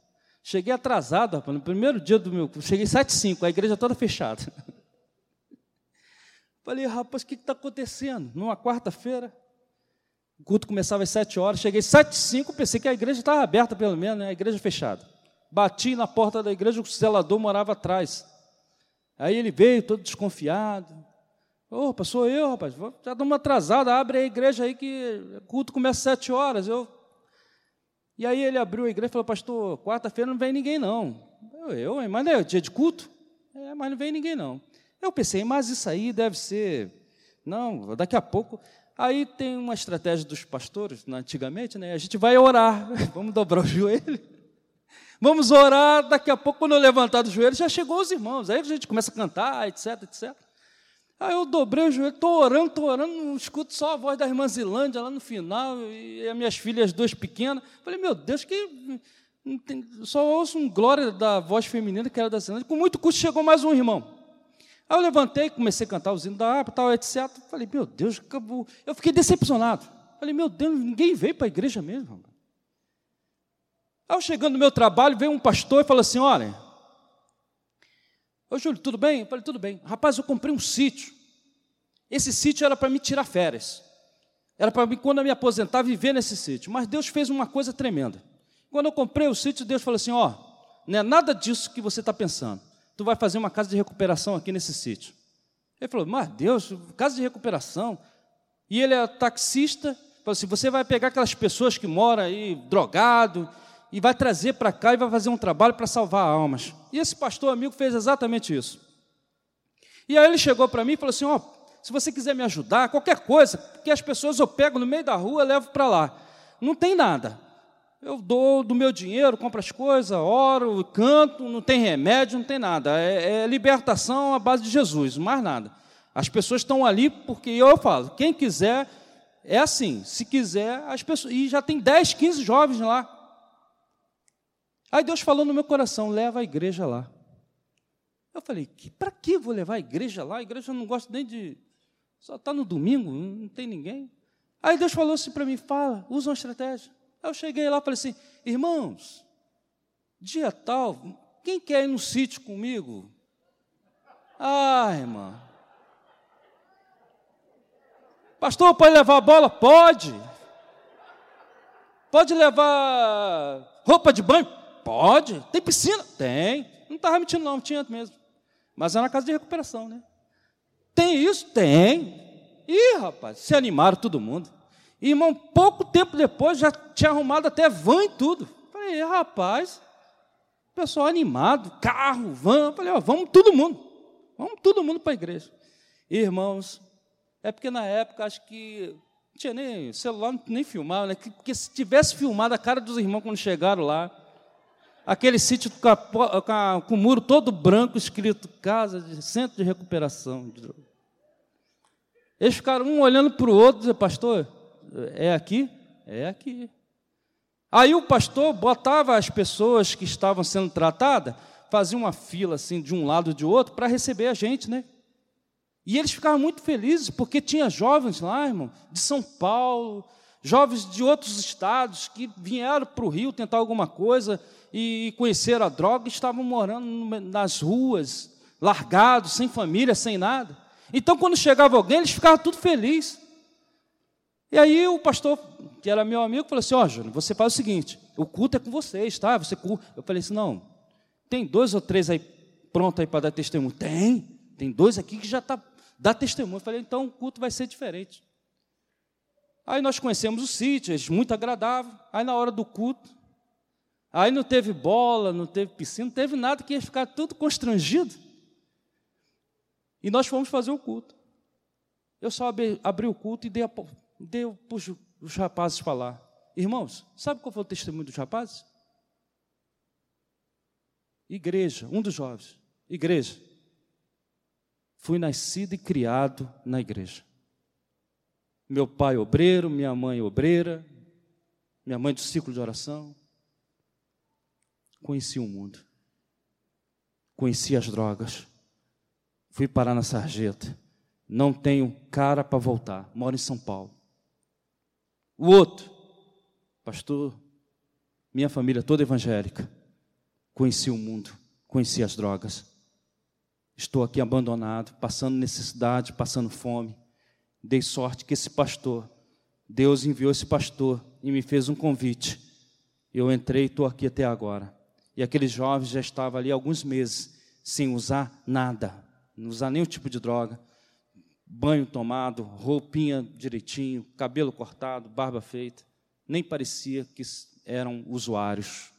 Cheguei atrasado, rapaz, no primeiro dia do meu. Cheguei 7 5, a igreja toda fechada. Falei, rapaz, o que está acontecendo? Numa quarta-feira, o culto começava às 7 horas, cheguei 7 5, pensei que a igreja estava aberta, pelo menos, né? a igreja fechada. Bati na porta da igreja, o zelador morava atrás. Aí ele veio todo desconfiado. Opa, sou eu, rapaz, já estamos atrasados, abre a igreja aí que o culto começa às 7 horas. Eu e aí ele abriu a igreja e falou, pastor, quarta-feira não vem ninguém não. Eu, eu mas não é dia de culto? É, mas não vem ninguém não. Eu pensei, mas isso aí deve ser, não, daqui a pouco. Aí tem uma estratégia dos pastores, né, antigamente, né? A gente vai orar, vamos dobrar o joelho. Vamos orar, daqui a pouco, quando eu levantar do joelho, já chegou os irmãos. Aí a gente começa a cantar, etc, etc. Aí eu dobrei o joelho, estou orando, estou orando, não escuto só a voz da irmã Zilândia lá no final, e as minhas filhas duas pequenas. Falei, meu Deus, que só ouço um glória da voz feminina que era da Zilândia. Com muito custo chegou mais um irmão. Aí eu levantei, comecei a cantar o hino da harpa, tal, etc. Falei, meu Deus, acabou. Eu fiquei decepcionado. Falei, meu Deus, ninguém veio para a igreja mesmo. Aí eu chegando no meu trabalho, veio um pastor e falou assim: olha, Ô Júlio, tudo bem? Eu falei, tudo bem. Rapaz, eu comprei um sítio. Esse sítio era para me tirar férias. Era para mim, quando eu me aposentar, viver nesse sítio. Mas Deus fez uma coisa tremenda. Quando eu comprei o sítio, Deus falou assim: ó, não é nada disso que você está pensando. Tu vai fazer uma casa de recuperação aqui nesse sítio. Ele falou, mas Deus, casa de recuperação. E ele é taxista. Falou assim: você vai pegar aquelas pessoas que moram aí, drogado, e vai trazer para cá e vai fazer um trabalho para salvar almas. E esse pastor amigo fez exatamente isso. E aí ele chegou para mim e falou assim: Ó, oh, se você quiser me ajudar, qualquer coisa, porque as pessoas eu pego no meio da rua, levo para lá. Não tem nada. Eu dou do meu dinheiro, compro as coisas, oro, canto, não tem remédio, não tem nada. É, é libertação à base de Jesus, mais nada. As pessoas estão ali porque eu falo, quem quiser, é assim, se quiser, as pessoas. E já tem 10, 15 jovens lá. Aí Deus falou no meu coração: leva a igreja lá. Eu falei: para que vou levar a igreja lá? A igreja não gosta nem de. Só está no domingo, não tem ninguém. Aí Deus falou assim para mim: fala, usa uma estratégia. Aí eu cheguei lá e falei assim: irmãos, dia tal, quem quer ir no sítio comigo? Ah, irmã. Pastor, pode levar a bola? Pode. Pode levar roupa de banho? Pode. Tem piscina? Tem. Não estava mentindo, não, tinha mesmo. Mas é na casa de recuperação, né? Tem isso? Tem. Ih, rapaz, se animaram todo mundo. E, irmão, pouco tempo depois já tinha arrumado até van e tudo. Falei, rapaz, pessoal animado, carro, van. Falei, ó, vamos todo mundo. Vamos todo mundo para a igreja. Irmãos, é porque na época acho que não tinha nem celular, nem filmava, né? Porque se tivesse filmado a cara dos irmãos quando chegaram lá, aquele sítio com, com o muro todo branco, escrito Casa de Centro de Recuperação. Eles ficaram um olhando para o outro, dizendo, pastor, é aqui? É aqui. Aí o pastor botava as pessoas que estavam sendo tratadas, fazia uma fila assim de um lado e de outro para receber a gente, né? E eles ficavam muito felizes, porque tinha jovens lá, irmão, de São Paulo, jovens de outros estados que vieram para o Rio tentar alguma coisa e conheceram a droga e estavam morando nas ruas, largados, sem família, sem nada. Então, quando chegava alguém, eles ficavam tudo felizes. E aí o pastor, que era meu amigo, falou assim: Ó, oh, Júnior, você faz o seguinte: o culto é com vocês, tá? Você Eu falei assim: não, tem dois ou três aí pronto aí para dar testemunho? Tem, tem dois aqui que já está dá testemunho. Eu falei: então o culto vai ser diferente. Aí nós conhecemos o sítio, muito agradável. Aí na hora do culto, aí não teve bola, não teve piscina, não teve nada, que ia ficar tudo constrangido. E nós fomos fazer o culto. Eu só abri, abri o culto e dei, a, dei para os rapazes falar. Irmãos, sabe qual foi o testemunho dos rapazes? Igreja, um dos jovens. Igreja. Fui nascido e criado na igreja. Meu pai obreiro, minha mãe obreira, minha mãe do ciclo de oração. Conheci o mundo. Conheci as drogas Fui parar na sarjeta. Não tenho cara para voltar. Moro em São Paulo. O outro, pastor, minha família toda evangélica. Conheci o mundo, conheci as drogas. Estou aqui abandonado, passando necessidade, passando fome. Dei sorte que esse pastor, Deus enviou esse pastor e me fez um convite. Eu entrei e estou aqui até agora. E aquele jovem já estava ali alguns meses sem usar nada não usar nenhum tipo de droga, banho tomado, roupinha direitinho, cabelo cortado, barba feita, nem parecia que eram usuários.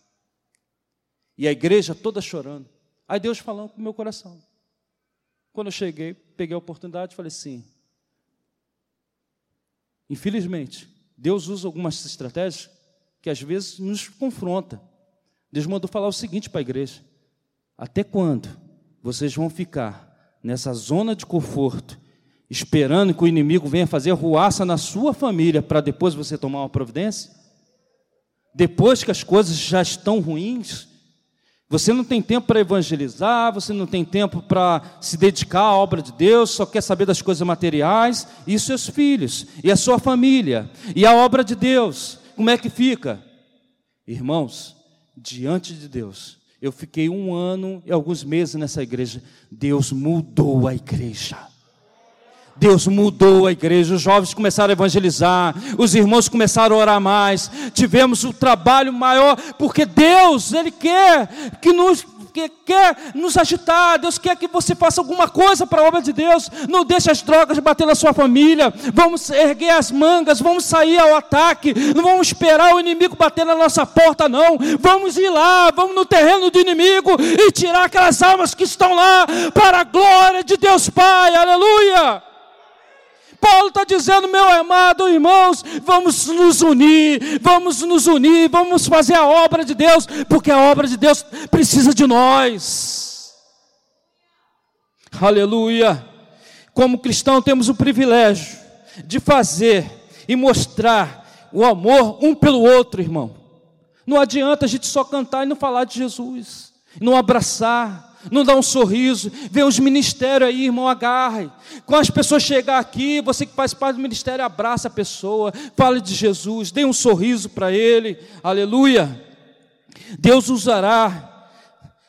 E a igreja toda chorando. Aí Deus falando com o meu coração. Quando eu cheguei, peguei a oportunidade e falei assim: infelizmente, Deus usa algumas estratégias que às vezes nos confronta. Deus mandou falar o seguinte para a igreja: até quando vocês vão ficar nessa zona de conforto, esperando que o inimigo venha fazer ruaça na sua família para depois você tomar uma providência? Depois que as coisas já estão ruins, você não tem tempo para evangelizar, você não tem tempo para se dedicar à obra de Deus, só quer saber das coisas materiais, e seus filhos, e a sua família, e a obra de Deus, como é que fica? Irmãos, diante de Deus, eu fiquei um ano e alguns meses nessa igreja. Deus mudou a igreja. Deus mudou a igreja, os jovens começaram a evangelizar, os irmãos começaram a orar mais, tivemos o trabalho maior, porque Deus, Ele quer que nos que quer nos agitar, Deus quer que você faça alguma coisa para a obra de Deus. Não deixe as drogas bater na sua família. Vamos erguer as mangas, vamos sair ao ataque. Não vamos esperar o inimigo bater na nossa porta, não. Vamos ir lá, vamos no terreno do inimigo e tirar aquelas almas que estão lá para a glória de Deus Pai. Aleluia! Paulo está dizendo, meu amado irmãos, vamos nos unir, vamos nos unir, vamos fazer a obra de Deus, porque a obra de Deus precisa de nós. Aleluia. Como cristão, temos o privilégio de fazer e mostrar o amor um pelo outro, irmão. Não adianta a gente só cantar e não falar de Jesus, não abraçar, não dá um sorriso, vê os ministérios aí, irmão, agarre. Quando as pessoas chegar aqui, você que faz parte do ministério, abraça a pessoa, fale de Jesus, dê um sorriso para ele, aleluia. Deus usará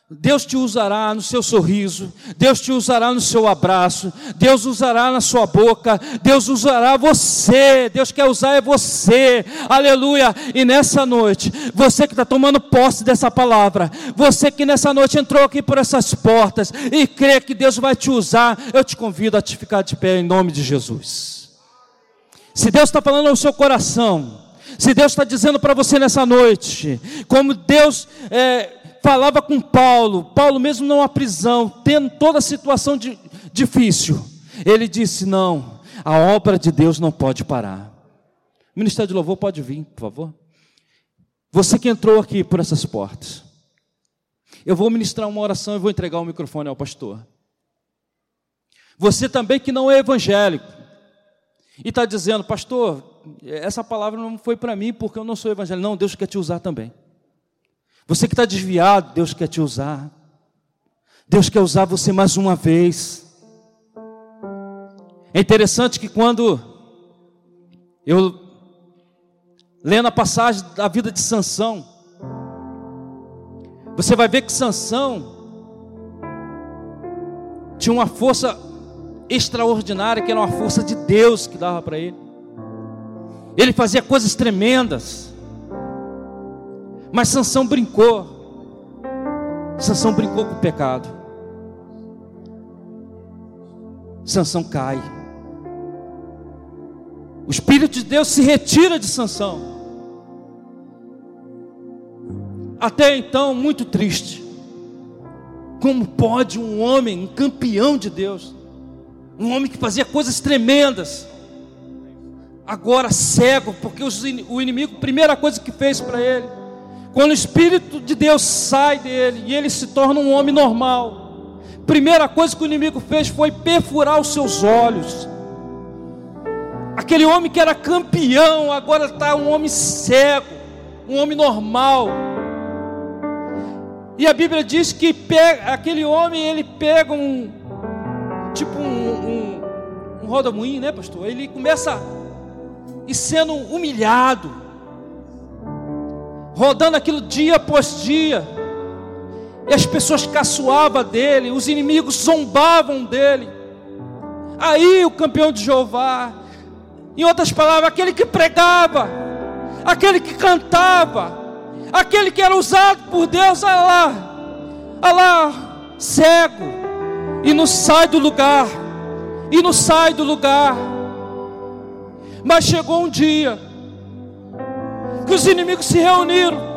Deus te usará no seu sorriso, Deus te usará no seu abraço, Deus usará na sua boca, Deus usará você, Deus quer usar é você, aleluia. E nessa noite, você que está tomando posse dessa palavra, você que nessa noite entrou aqui por essas portas e crê que Deus vai te usar, eu te convido a te ficar de pé em nome de Jesus. Se Deus está falando ao seu coração, se Deus está dizendo para você nessa noite, como Deus é, falava com Paulo, Paulo mesmo não à prisão, tendo toda a situação de, difícil, ele disse: Não, a obra de Deus não pode parar. O Ministério de Louvor pode vir, por favor. Você que entrou aqui por essas portas, eu vou ministrar uma oração e vou entregar o microfone ao pastor. Você também que não é evangélico e está dizendo, pastor, essa palavra não foi para mim porque eu não sou evangélico. Não, Deus quer te usar também. Você que está desviado, Deus quer te usar. Deus quer usar você mais uma vez. É interessante que quando eu lendo a passagem da vida de Sansão, você vai ver que Sansão tinha uma força extraordinária, que era uma força de Deus que dava para ele. Ele fazia coisas tremendas. Mas Sansão brincou. Sansão brincou com o pecado. Sansão cai. O Espírito de Deus se retira de Sansão. Até então, muito triste. Como pode um homem, um campeão de Deus, um homem que fazia coisas tremendas, agora cego, porque o inimigo, primeira coisa que fez para ele, quando o Espírito de Deus sai dele e ele se torna um homem normal, primeira coisa que o inimigo fez foi perfurar os seus olhos. Aquele homem que era campeão, agora está um homem cego, um homem normal. E a Bíblia diz que pega, aquele homem ele pega um tipo um, um, um rodamuinho, né, pastor? Ele começa e sendo humilhado, rodando aquilo dia após dia, e as pessoas caçoavam dele, os inimigos zombavam dele. Aí o campeão de Jeová, em outras palavras, aquele que pregava, aquele que cantava, aquele que era usado por Deus, olha lá, olha lá, cego, e não sai do lugar, e não sai do lugar. Mas chegou um dia que os inimigos se reuniram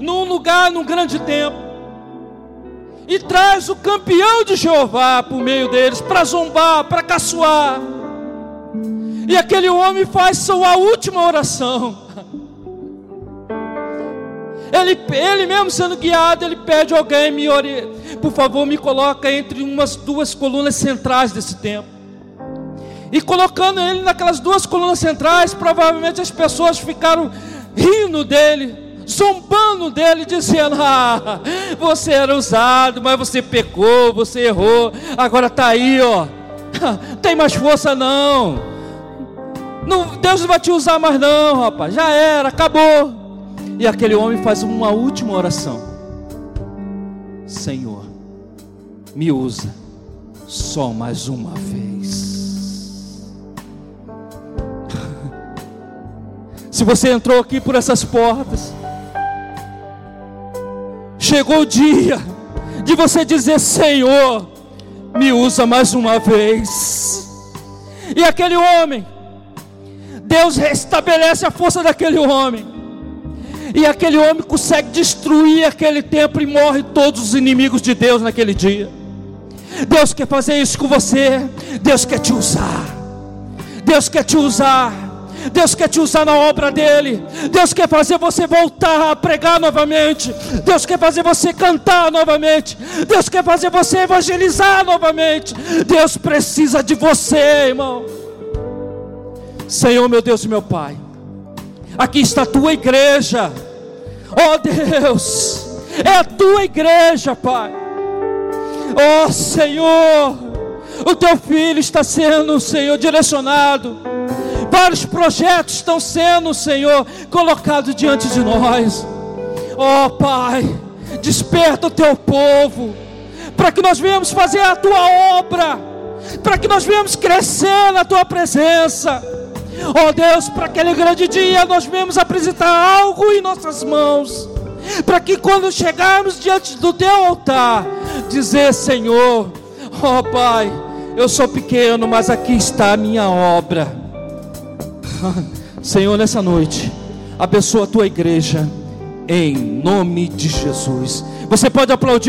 num lugar, num grande templo, e traz o campeão de Jeová por meio deles para zombar, para caçoar. E aquele homem faz sua última oração. Ele, ele mesmo sendo guiado, ele pede alguém, me ore, por favor, me coloca entre umas duas colunas centrais desse templo. E colocando ele naquelas duas colunas centrais, provavelmente as pessoas ficaram rindo dele, zombando dele, dizendo: Ah, você era usado, mas você pecou, você errou, agora está aí, ó. Tem mais força não. não. Deus não vai te usar mais, não, rapaz. Já era, acabou. E aquele homem faz uma última oração: Senhor, me usa só mais uma vez. Se você entrou aqui por essas portas, chegou o dia de você dizer: Senhor, me usa mais uma vez. E aquele homem, Deus restabelece a força daquele homem. E aquele homem consegue destruir aquele templo e morre todos os inimigos de Deus naquele dia. Deus quer fazer isso com você. Deus quer te usar. Deus quer te usar. Deus quer te usar na obra dele. Deus quer fazer você voltar a pregar novamente. Deus quer fazer você cantar novamente. Deus quer fazer você evangelizar novamente. Deus precisa de você, irmão. Senhor, meu Deus e meu Pai. Aqui está a tua igreja. Oh Deus, é a tua igreja, Pai. Oh Senhor, o teu filho está sendo, Senhor, direcionado. Vários projetos estão sendo, Senhor, colocados diante de nós. Oh Pai, desperta o teu povo, para que nós venhamos fazer a tua obra, para que nós venhamos crescer na tua presença Ó oh Deus, para aquele grande dia nós vemos apresentar algo em nossas mãos, para que quando chegarmos diante do teu altar, dizer: Senhor, ó oh Pai, eu sou pequeno, mas aqui está a minha obra. Senhor, nessa noite, abençoa a tua igreja, em nome de Jesus. Você pode aplaudir.